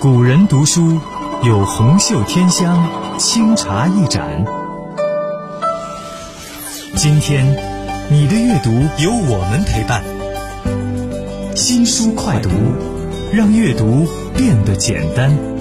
古人读书有红袖添香，清茶一盏。今天你的阅读有我们陪伴，新书快读，让阅读变得简单。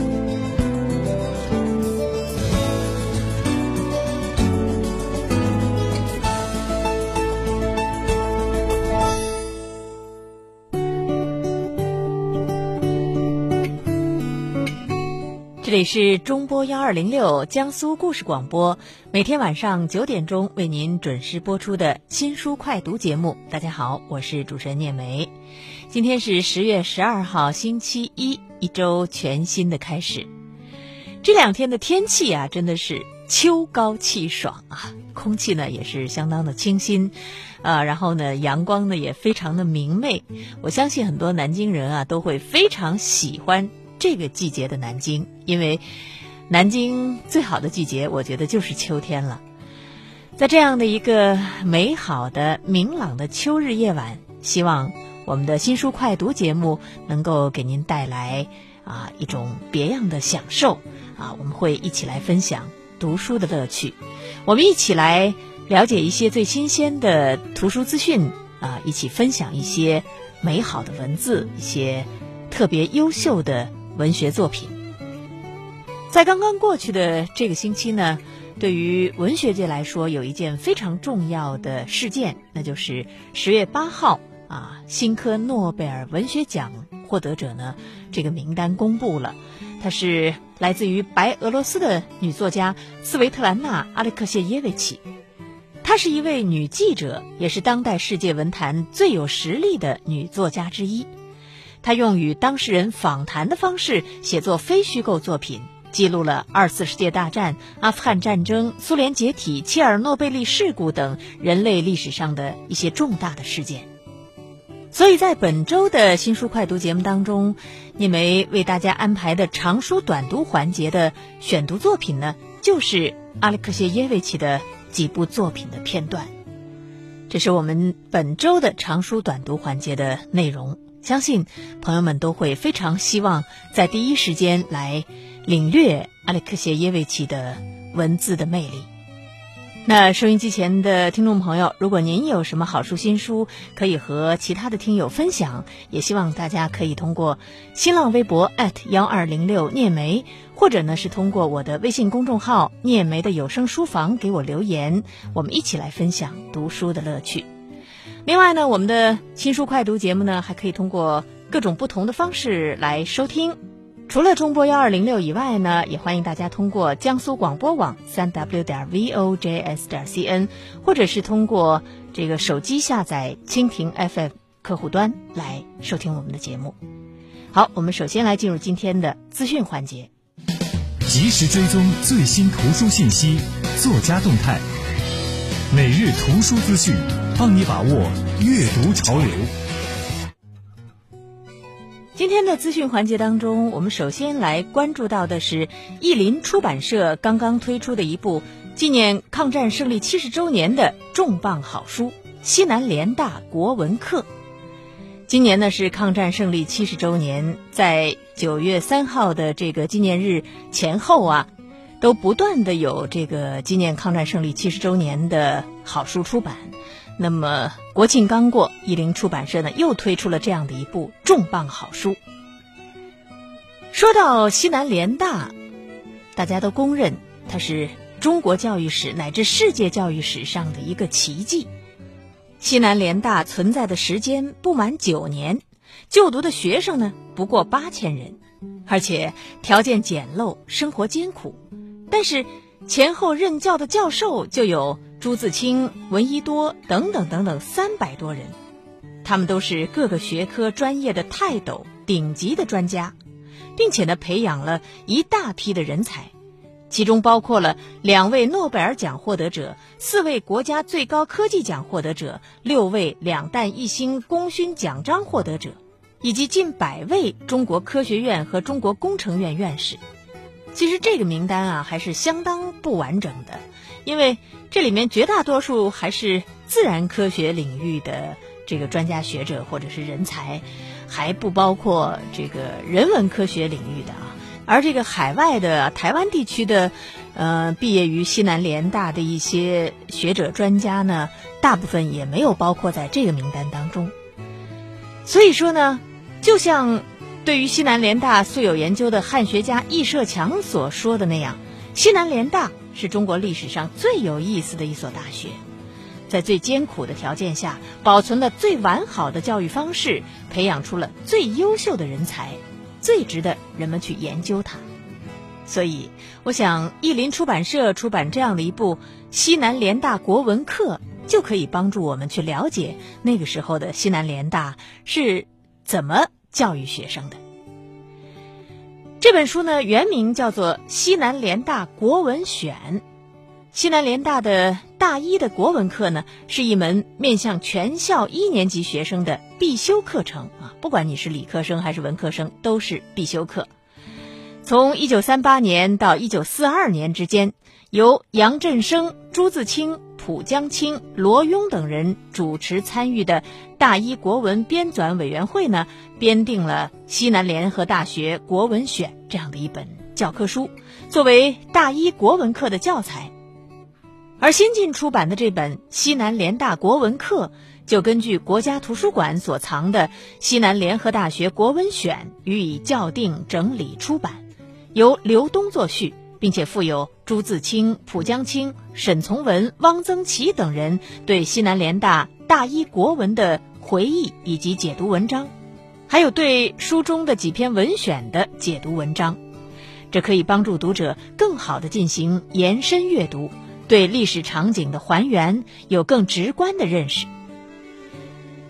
这里是中波幺二零六江苏故事广播，每天晚上九点钟为您准时播出的新书快读节目。大家好，我是主持人念梅。今天是十月十二号，星期一，一周全新的开始。这两天的天气啊，真的是秋高气爽啊，空气呢也是相当的清新，啊，然后呢阳光呢也非常的明媚。我相信很多南京人啊都会非常喜欢。这个季节的南京，因为南京最好的季节，我觉得就是秋天了。在这样的一个美好的、明朗的秋日夜晚，希望我们的新书快读节目能够给您带来啊一种别样的享受啊！我们会一起来分享读书的乐趣，我们一起来了解一些最新鲜的图书资讯啊，一起分享一些美好的文字，一些特别优秀的。文学作品，在刚刚过去的这个星期呢，对于文学界来说，有一件非常重要的事件，那就是十月八号啊，新科诺贝尔文学奖获得者呢，这个名单公布了。她是来自于白俄罗斯的女作家斯维特兰娜·阿列克谢耶维奇，她是一位女记者，也是当代世界文坛最有实力的女作家之一。他用与当事人访谈的方式写作非虚构作品，记录了二次世界大战、阿富汗战争、苏联解体、切尔诺贝利事故等人类历史上的一些重大的事件。所以在本周的新书快读节目当中，聂梅为大家安排的长书短读环节的选读作品呢，就是阿列克谢耶维奇的几部作品的片段。这是我们本周的长书短读环节的内容。相信朋友们都会非常希望在第一时间来领略阿列克谢耶维奇的文字的魅力。那收音机前的听众朋友，如果您有什么好书新书可以和其他的听友分享，也希望大家可以通过新浪微博幺二零六聂梅，或者呢是通过我的微信公众号聂梅的有声书房给我留言，我们一起来分享读书的乐趣。另外呢，我们的新书快读节目呢，还可以通过各种不同的方式来收听。除了中波幺二零六以外呢，也欢迎大家通过江苏广播网三 w 点 vojs 点 cn，或者是通过这个手机下载蜻蜓 FM 客户端来收听我们的节目。好，我们首先来进入今天的资讯环节，及时追踪最新图书信息、作家动态，每日图书资讯。帮你把握阅读潮流。今天的资讯环节当中，我们首先来关注到的是译林出版社刚刚推出的一部纪念抗战胜利七十周年的重磅好书《西南联大国文课》。今年呢是抗战胜利七十周年，在九月三号的这个纪念日前后啊，都不断的有这个纪念抗战胜利七十周年的好书出版。那么国庆刚过，译林出版社呢又推出了这样的一部重磅好书。说到西南联大，大家都公认它是中国教育史乃至世界教育史上的一个奇迹。西南联大存在的时间不满九年，就读的学生呢不过八千人，而且条件简陋，生活艰苦，但是前后任教的教授就有。朱自清、闻一多等等等等三百多人，他们都是各个学科专业的泰斗、顶级的专家，并且呢培养了一大批的人才，其中包括了两位诺贝尔奖获得者、四位国家最高科技奖获得者、六位两弹一星功勋奖章获得者，以及近百位中国科学院和中国工程院院士。其实这个名单啊还是相当不完整的。因为这里面绝大多数还是自然科学领域的这个专家学者或者是人才，还不包括这个人文科学领域的啊。而这个海外的台湾地区的，呃，毕业于西南联大的一些学者专家呢，大部分也没有包括在这个名单当中。所以说呢，就像对于西南联大素有研究的汉学家易社强所说的那样，西南联大是中国历史上最有意思的一所大学，在最艰苦的条件下，保存了最完好的教育方式，培养出了最优秀的人才。最值得人们去研究它，所以我想，译林出版社出版这样的一部《西南联大国文课》，就可以帮助我们去了解那个时候的西南联大是怎么教育学生的。这本书呢，原名叫做《西南联大国文选》。西南联大的大一的国文课呢，是一门面向全校一年级学生的必修课程啊，不管你是理科生还是文科生，都是必修课。从一九三八年到一九四二年之间，由杨振声、朱自清、蒲江青、罗庸等人主持参与的大一国文编纂委员会呢，编定了西南联合大学国文选这样的一本教科书，作为大一国文课的教材。而新近出版的这本《西南联大国文课》，就根据国家图书馆所藏的《西南联合大学国文选》予以校订整理出版，由刘东作序，并且附有朱自清、蒲江清、沈从文、汪曾祺等人对西南联大大一国文的回忆以及解读文章，还有对书中的几篇文选的解读文章，这可以帮助读者更好地进行延伸阅读。对历史场景的还原有更直观的认识。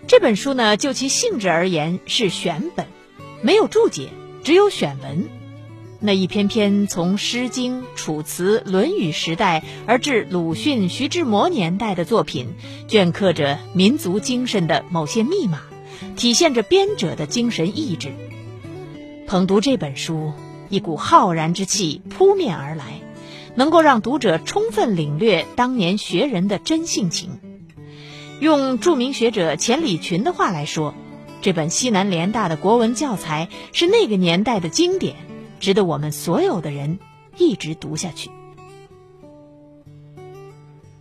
这本书呢，就其性质而言是选本，没有注解，只有选文。那一篇篇从《诗经》《楚辞》《论语》时代而至鲁迅、徐志摩年代的作品，镌刻着民族精神的某些密码，体现着编者的精神意志。捧读这本书，一股浩然之气扑面而来。能够让读者充分领略当年学人的真性情。用著名学者钱理群的话来说，这本西南联大的国文教材是那个年代的经典，值得我们所有的人一直读下去。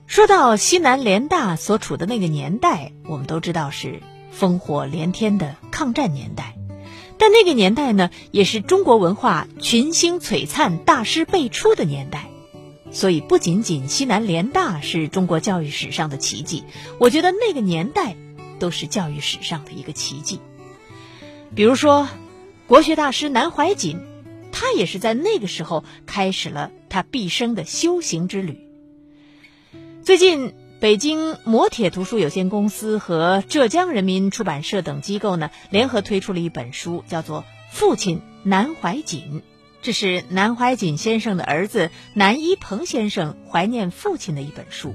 说到西南联大所处的那个年代，我们都知道是烽火连天的抗战年代，但那个年代呢，也是中国文化群星璀璨、大师辈出的年代。所以，不仅仅西南联大是中国教育史上的奇迹，我觉得那个年代都是教育史上的一个奇迹。比如说，国学大师南怀瑾，他也是在那个时候开始了他毕生的修行之旅。最近，北京摩铁图书有限公司和浙江人民出版社等机构呢，联合推出了一本书，叫做《父亲南怀瑾》。这是南怀瑾先生的儿子南一鹏先生怀念父亲的一本书。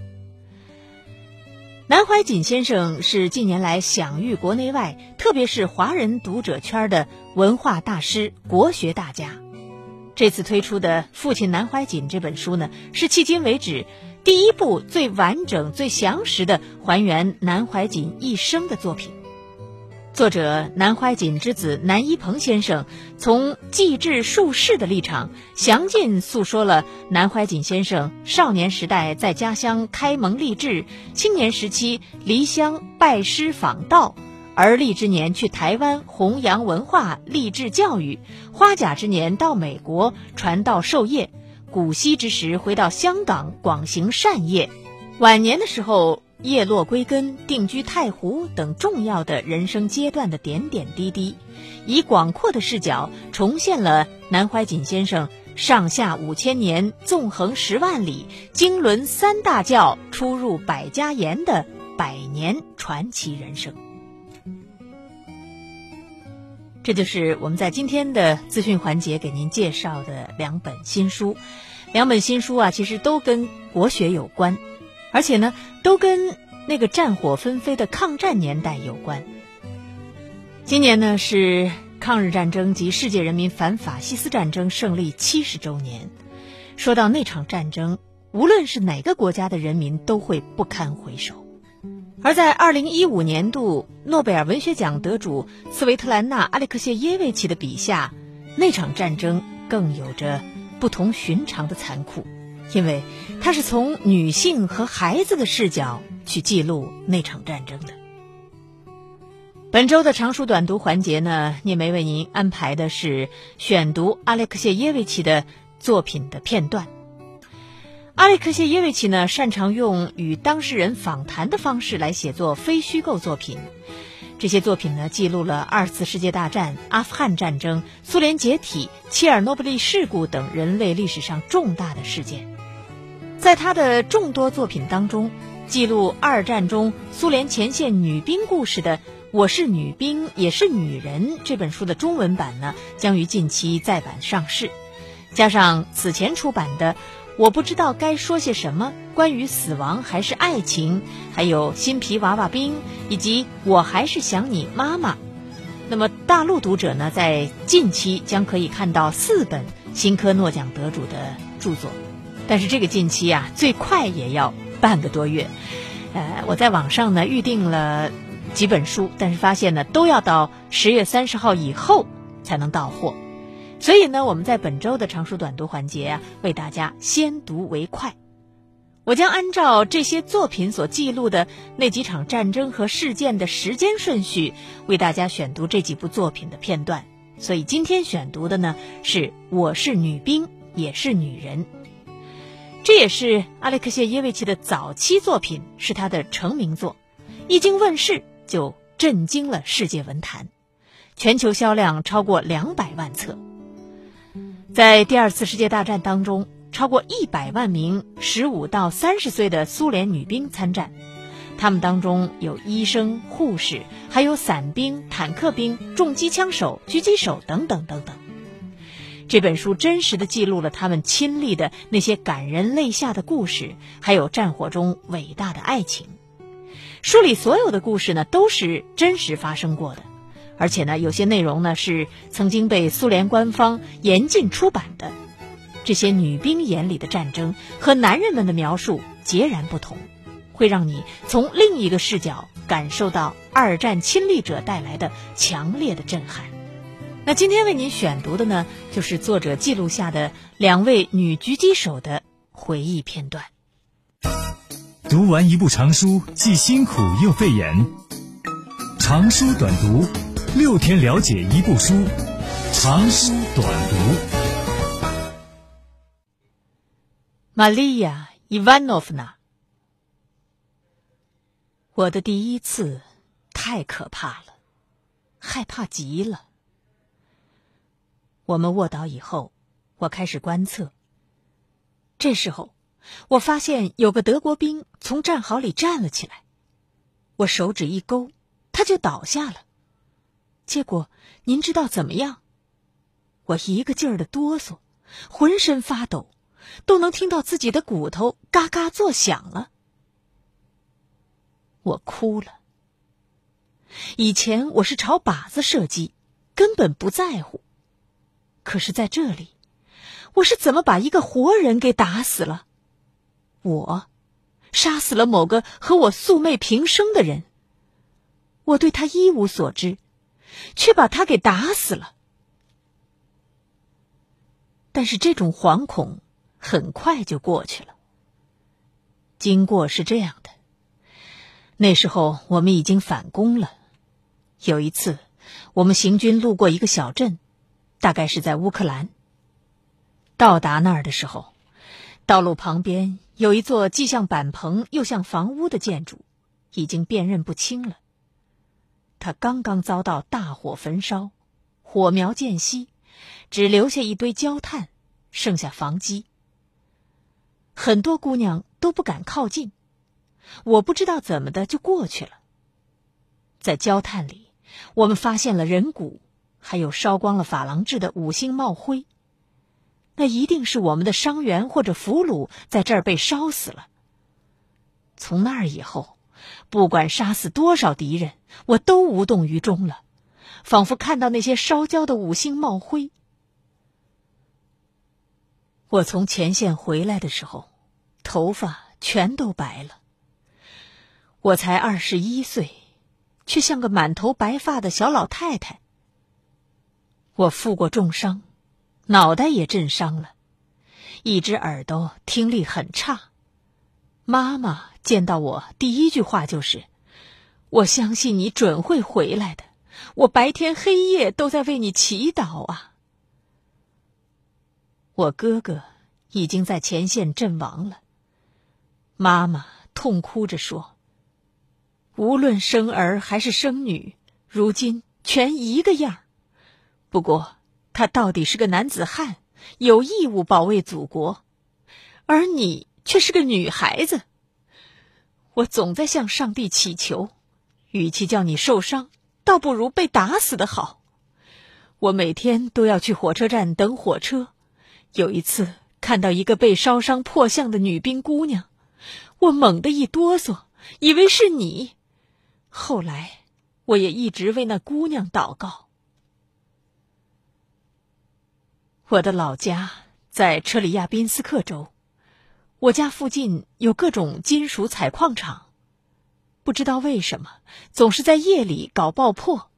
南怀瑾先生是近年来享誉国内外，特别是华人读者圈的文化大师、国学大家。这次推出的《父亲南怀瑾》这本书呢，是迄今为止第一部最完整、最详实的还原南怀瑾一生的作品。作者南怀瑾之子南一鹏先生从记志述事的立场，详尽诉说了南怀瑾先生少年时代在家乡开蒙立志，青年时期离乡拜师访道，而立之年去台湾弘扬文化、励志教育，花甲之年到美国传道授业，古稀之时回到香港广行善业，晚年的时候。叶落归根、定居太湖等重要的人生阶段的点点滴滴，以广阔的视角重现了南怀瑾先生上下五千年、纵横十万里、经纶三大教、出入百家言的百年传奇人生。这就是我们在今天的资讯环节给您介绍的两本新书。两本新书啊，其实都跟国学有关。而且呢，都跟那个战火纷飞的抗战年代有关。今年呢是抗日战争及世界人民反法西斯战争胜利七十周年。说到那场战争，无论是哪个国家的人民都会不堪回首。而在二零一五年度诺贝尔文学奖得主斯维特兰娜·阿列克谢耶维奇的笔下，那场战争更有着不同寻常的残酷，因为他是从女性和孩子的视角去记录那场战争的。本周的长书短读环节呢，聂梅为您安排的是选读阿列克谢耶维奇的作品的片段。阿列克谢耶维奇呢，擅长用与当事人访谈的方式来写作非虚构作品。这些作品呢，记录了二次世界大战、阿富汗战争、苏联解体、切尔诺贝利事故等人类历史上重大的事件。在他的众多作品当中，记录二战中苏联前线女兵故事的《我是女兵也是女人》这本书的中文版呢，将于近期再版上市。加上此前出版的。我不知道该说些什么。关于死亡还是爱情，还有新皮娃娃兵，以及我还是想你妈妈。那么大陆读者呢，在近期将可以看到四本新科诺奖得主的著作，但是这个近期啊，最快也要半个多月。呃，我在网上呢预定了几本书，但是发现呢，都要到十月三十号以后才能到货。所以呢，我们在本周的长书短读环节啊，为大家先读为快。我将按照这些作品所记录的那几场战争和事件的时间顺序，为大家选读这几部作品的片段。所以今天选读的呢，是《我是女兵也是女人》，这也是阿列克谢耶维奇的早期作品，是他的成名作，一经问世就震惊了世界文坛，全球销量超过两百万册。在第二次世界大战当中，超过一百万名十五到三十岁的苏联女兵参战，他们当中有医生、护士，还有伞兵、坦克兵、重机枪手、狙击手等等等等。这本书真实的记录了他们亲历的那些感人泪下的故事，还有战火中伟大的爱情。书里所有的故事呢，都是真实发生过的。而且呢，有些内容呢是曾经被苏联官方严禁出版的。这些女兵眼里的战争和男人们的描述截然不同，会让你从另一个视角感受到二战亲历者带来的强烈的震撼。那今天为您选读的呢，就是作者记录下的两位女狙击手的回忆片段。读完一部长书，既辛苦又费眼。长书短读。六天了解一部书，长书短读。玛利亚·伊万诺夫娜，我的第一次太可怕了，害怕极了。我们卧倒以后，我开始观测。这时候，我发现有个德国兵从战壕里站了起来，我手指一勾，他就倒下了。结果您知道怎么样？我一个劲儿的哆嗦，浑身发抖，都能听到自己的骨头嘎嘎作响了。我哭了。以前我是朝靶子射击，根本不在乎。可是在这里，我是怎么把一个活人给打死了？我杀死了某个和我素昧平生的人。我对他一无所知。却把他给打死了。但是这种惶恐很快就过去了。经过是这样的：那时候我们已经反攻了。有一次，我们行军路过一个小镇，大概是在乌克兰。到达那儿的时候，道路旁边有一座既像板棚又像房屋的建筑，已经辨认不清了。他刚刚遭到大火焚烧，火苗渐熄，只留下一堆焦炭，剩下房基。很多姑娘都不敢靠近，我不知道怎么的就过去了。在焦炭里，我们发现了人骨，还有烧光了珐琅质的五星帽徽。那一定是我们的伤员或者俘虏在这儿被烧死了。从那儿以后。不管杀死多少敌人，我都无动于衷了，仿佛看到那些烧焦的五星帽徽。我从前线回来的时候，头发全都白了。我才二十一岁，却像个满头白发的小老太太。我负过重伤，脑袋也震伤了，一只耳朵听力很差。妈妈见到我第一句话就是：“我相信你准会回来的，我白天黑夜都在为你祈祷啊。”我哥哥已经在前线阵亡了，妈妈痛哭着说：“无论生儿还是生女，如今全一个样不过他到底是个男子汉，有义务保卫祖国，而你却是个女孩子。我总在向上帝祈求，与其叫你受伤，倒不如被打死的好。我每天都要去火车站等火车。”有一次看到一个被烧伤破相的女兵姑娘，我猛地一哆嗦，以为是你。后来，我也一直为那姑娘祷告。我的老家在车里亚宾斯克州，我家附近有各种金属采矿厂，不知道为什么总是在夜里搞爆破，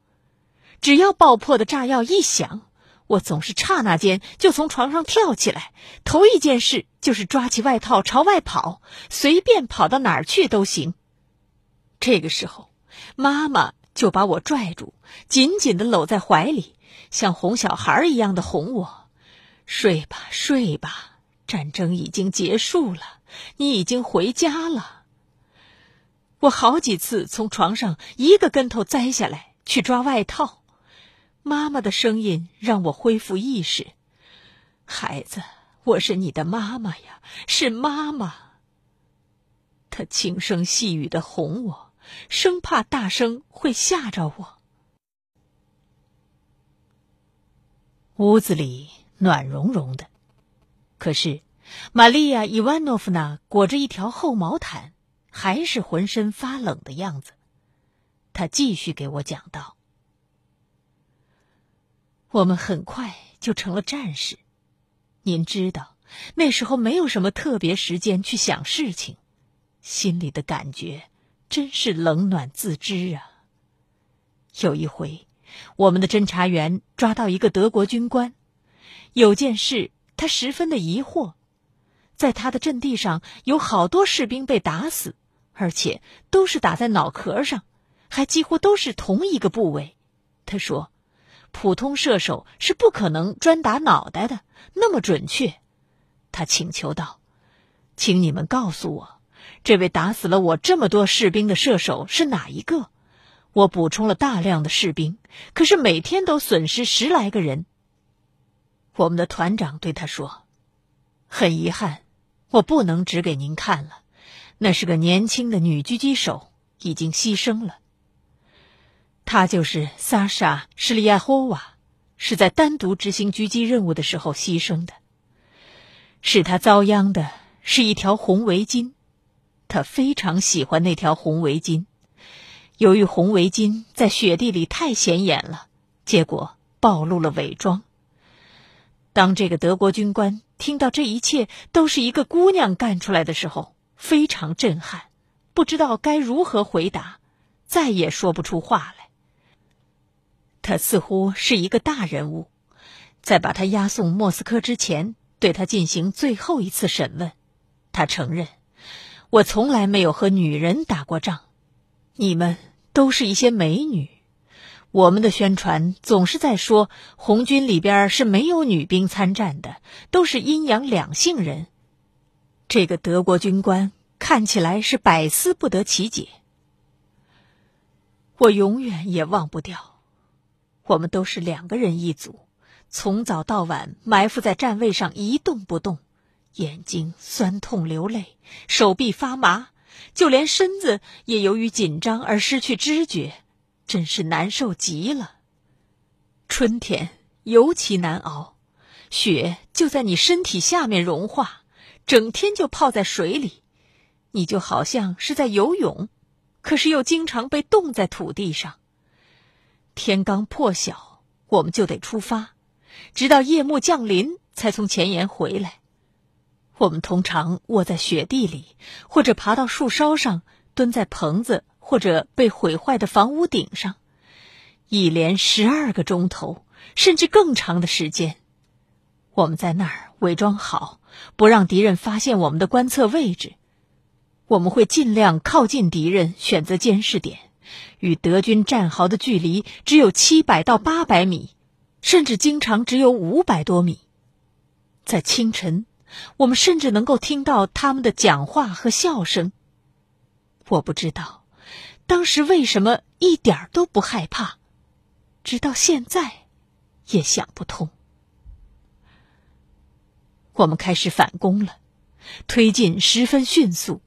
只要爆破的炸药一响。我总是刹那间就从床上跳起来，头一件事就是抓起外套朝外跑，随便跑到哪儿去都行。这个时候，妈妈就把我拽住，紧紧的搂在怀里，像哄小孩一样的哄我：“睡吧，睡吧，战争已经结束了，你已经回家了。”我好几次从床上一个跟头栽下来去抓外套。妈妈的声音让我恢复意识，孩子，我是你的妈妈呀，是妈妈。她轻声细语的哄我，生怕大声会吓着我。屋子里暖融融的，可是玛利亚·伊万诺夫娜裹着一条厚毛毯，还是浑身发冷的样子。他继续给我讲道。我们很快就成了战士，您知道，那时候没有什么特别时间去想事情，心里的感觉真是冷暖自知啊。有一回，我们的侦查员抓到一个德国军官，有件事他十分的疑惑，在他的阵地上有好多士兵被打死，而且都是打在脑壳上，还几乎都是同一个部位。他说。普通射手是不可能专打脑袋的那么准确，他请求道：“请你们告诉我，这位打死了我这么多士兵的射手是哪一个？我补充了大量的士兵，可是每天都损失十来个人。”我们的团长对他说：“很遗憾，我不能指给您看了，那是个年轻的女狙击手，已经牺牲了。”她就是萨莎·施利亚霍娃，是在单独执行狙击任务的时候牺牲的。使她遭殃的是一条红围巾，她非常喜欢那条红围巾。由于红围巾在雪地里太显眼了，结果暴露了伪装。当这个德国军官听到这一切都是一个姑娘干出来的时候，非常震撼，不知道该如何回答，再也说不出话来。他似乎是一个大人物，在把他押送莫斯科之前，对他进行最后一次审问。他承认：“我从来没有和女人打过仗，你们都是一些美女。我们的宣传总是在说红军里边是没有女兵参战的，都是阴阳两性人。”这个德国军官看起来是百思不得其解。我永远也忘不掉。我们都是两个人一组，从早到晚埋伏在站位上一动不动，眼睛酸痛流泪，手臂发麻，就连身子也由于紧张而失去知觉，真是难受极了。春天尤其难熬，雪就在你身体下面融化，整天就泡在水里，你就好像是在游泳，可是又经常被冻在土地上。天刚破晓，我们就得出发，直到夜幕降临才从前沿回来。我们通常卧在雪地里，或者爬到树梢上，蹲在棚子或者被毁坏的房屋顶上，一连十二个钟头，甚至更长的时间。我们在那儿伪装好，不让敌人发现我们的观测位置。我们会尽量靠近敌人，选择监视点，与德军战壕的距离只有七百到八百米，甚至经常只有五百多米。在清晨，我们甚至能够听到他们的讲话和笑声。我不知道当时为什么一点都不害怕，直到现在也想不通。我们开始反攻了，推进十分迅速，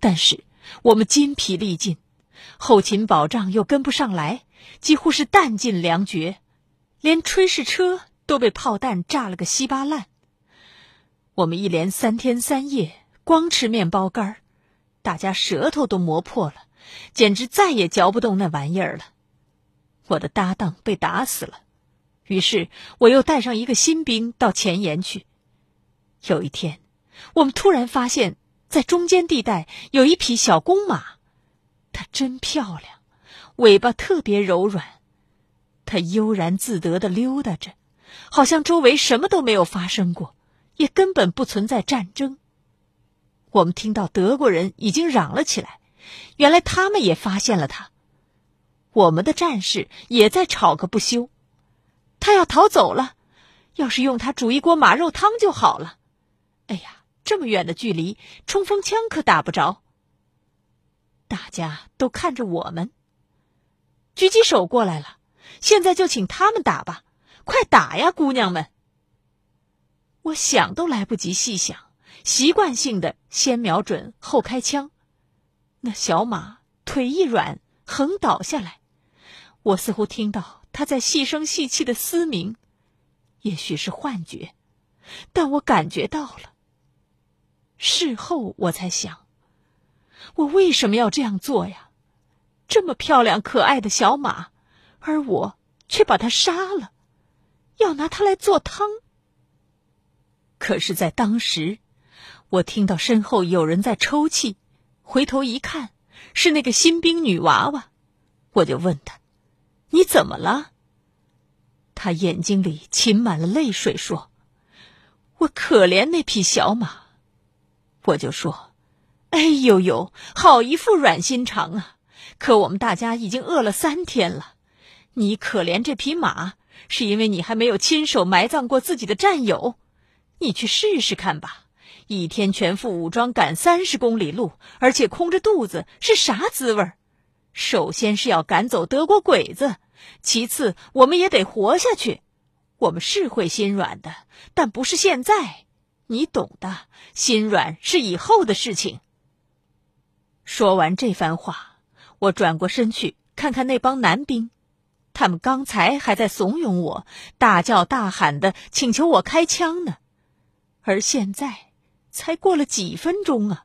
但是我们筋疲力尽，后勤保障又跟不上来，几乎是弹尽粮绝，连炊事车都被炮弹炸了个稀巴烂。我们一连三天三夜光吃面包干，大家舌头都磨破了，简直再也嚼不动那玩意儿了。我的搭档被打死了，于是我又带上一个新兵到前沿去。有一天，我们突然发现，在中间地带有一匹小公马，它真漂亮，尾巴特别柔软。它悠然自得的溜达着，好像周围什么都没有发生过，也根本不存在战争。我们听到德国人已经嚷了起来，原来他们也发现了它。我们的战士也在吵个不休，他要逃走了，要是用它煮一锅马肉汤就好了。哎呀，这么远的距离，冲锋枪可打不着。大家都看着我们。狙击手过来了，现在就请他们打吧，快打呀，姑娘们！我想都来不及细想，习惯性的先瞄准后开枪。那小马腿一软，横倒下来。我似乎听到他在细声细气的嘶鸣，也许是幻觉，但我感觉到了。事后我才想，我为什么要这样做呀？这么漂亮可爱的小马，而我却把它杀了，要拿它来做汤。可是，在当时，我听到身后有人在抽泣，回头一看，是那个新兵女娃娃，我就问她：“你怎么了？”她眼睛里噙满了泪水，说：“我可怜那匹小马。”我就说：“哎呦呦，好一副软心肠啊！可我们大家已经饿了三天了。你可怜这匹马，是因为你还没有亲手埋葬过自己的战友。你去试试看吧，一天全副武装赶三十公里路，而且空着肚子，是啥滋味儿？首先是要赶走德国鬼子，其次我们也得活下去。我们是会心软的，但不是现在。”你懂的，心软是以后的事情。说完这番话，我转过身去看看那帮男兵，他们刚才还在怂恿我，大叫大喊的请求我开枪呢，而现在才过了几分钟啊，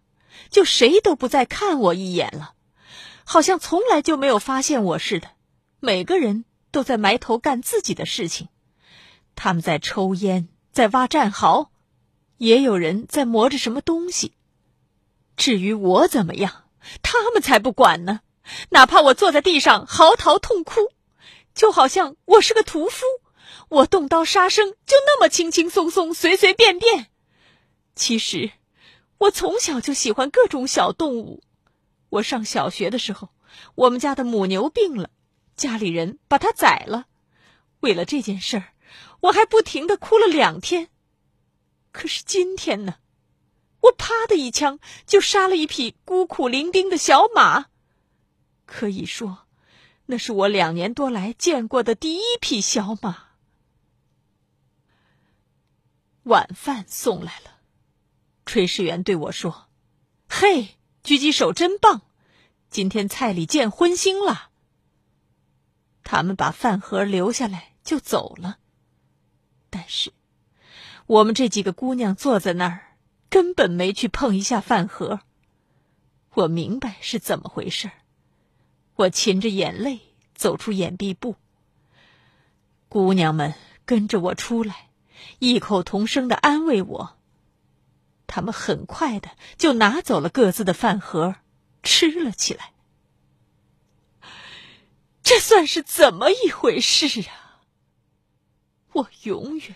就谁都不再看我一眼了，好像从来就没有发现我似的。每个人都在埋头干自己的事情，他们在抽烟，在挖战壕。也有人在磨着什么东西。至于我怎么样，他们才不管呢。哪怕我坐在地上嚎啕痛哭，就好像我是个屠夫，我动刀杀生就那么轻轻松松、随随便便。其实，我从小就喜欢各种小动物。我上小学的时候，我们家的母牛病了，家里人把它宰了。为了这件事儿，我还不停的哭了两天。可是今天呢，我啪的一枪就杀了一匹孤苦伶仃的小马，可以说，那是我两年多来见过的第一匹小马。晚饭送来了，炊事员对我说：“嘿，狙击手真棒，今天菜里见荤腥了。”他们把饭盒留下来就走了，但是。我们这几个姑娘坐在那儿，根本没去碰一下饭盒。我明白是怎么回事我噙着眼泪走出掩蔽部。姑娘们跟着我出来，异口同声的安慰我。他们很快的就拿走了各自的饭盒，吃了起来。这算是怎么一回事啊？我永远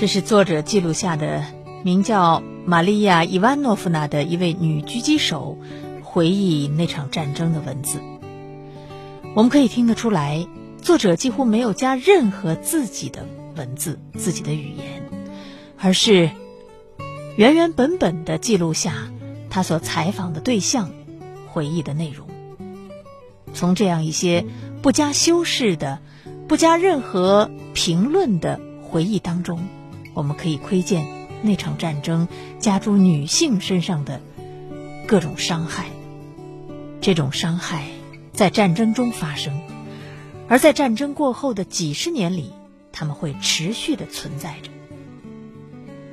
这是作者记录下的名叫玛利亚·伊万诺夫娜的一位女狙击手回忆那场战争的文字。我们可以听得出来，作者几乎没有加任何自己的文字、自己的语言，而是原原本本的记录下他所采访的对象回忆的内容。从这样一些不加修饰的、不加任何评论的回忆当中。我们可以窥见那场战争加诸女性身上的各种伤害。这种伤害在战争中发生，而在战争过后的几十年里，他们会持续的存在着。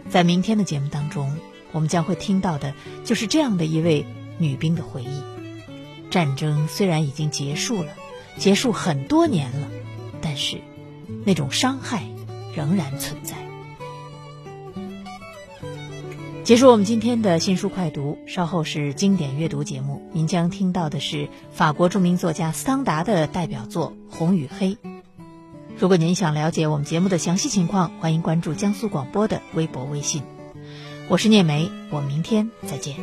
在明天的节目当中，我们将会听到的就是这样的一位女兵的回忆。战争虽然已经结束了，结束很多年了，但是那种伤害仍然存在。结束我们今天的新书快读，稍后是经典阅读节目，您将听到的是法国著名作家桑达的代表作《红与黑》。如果您想了解我们节目的详细情况，欢迎关注江苏广播的微博、微信。我是聂梅，我们明天再见。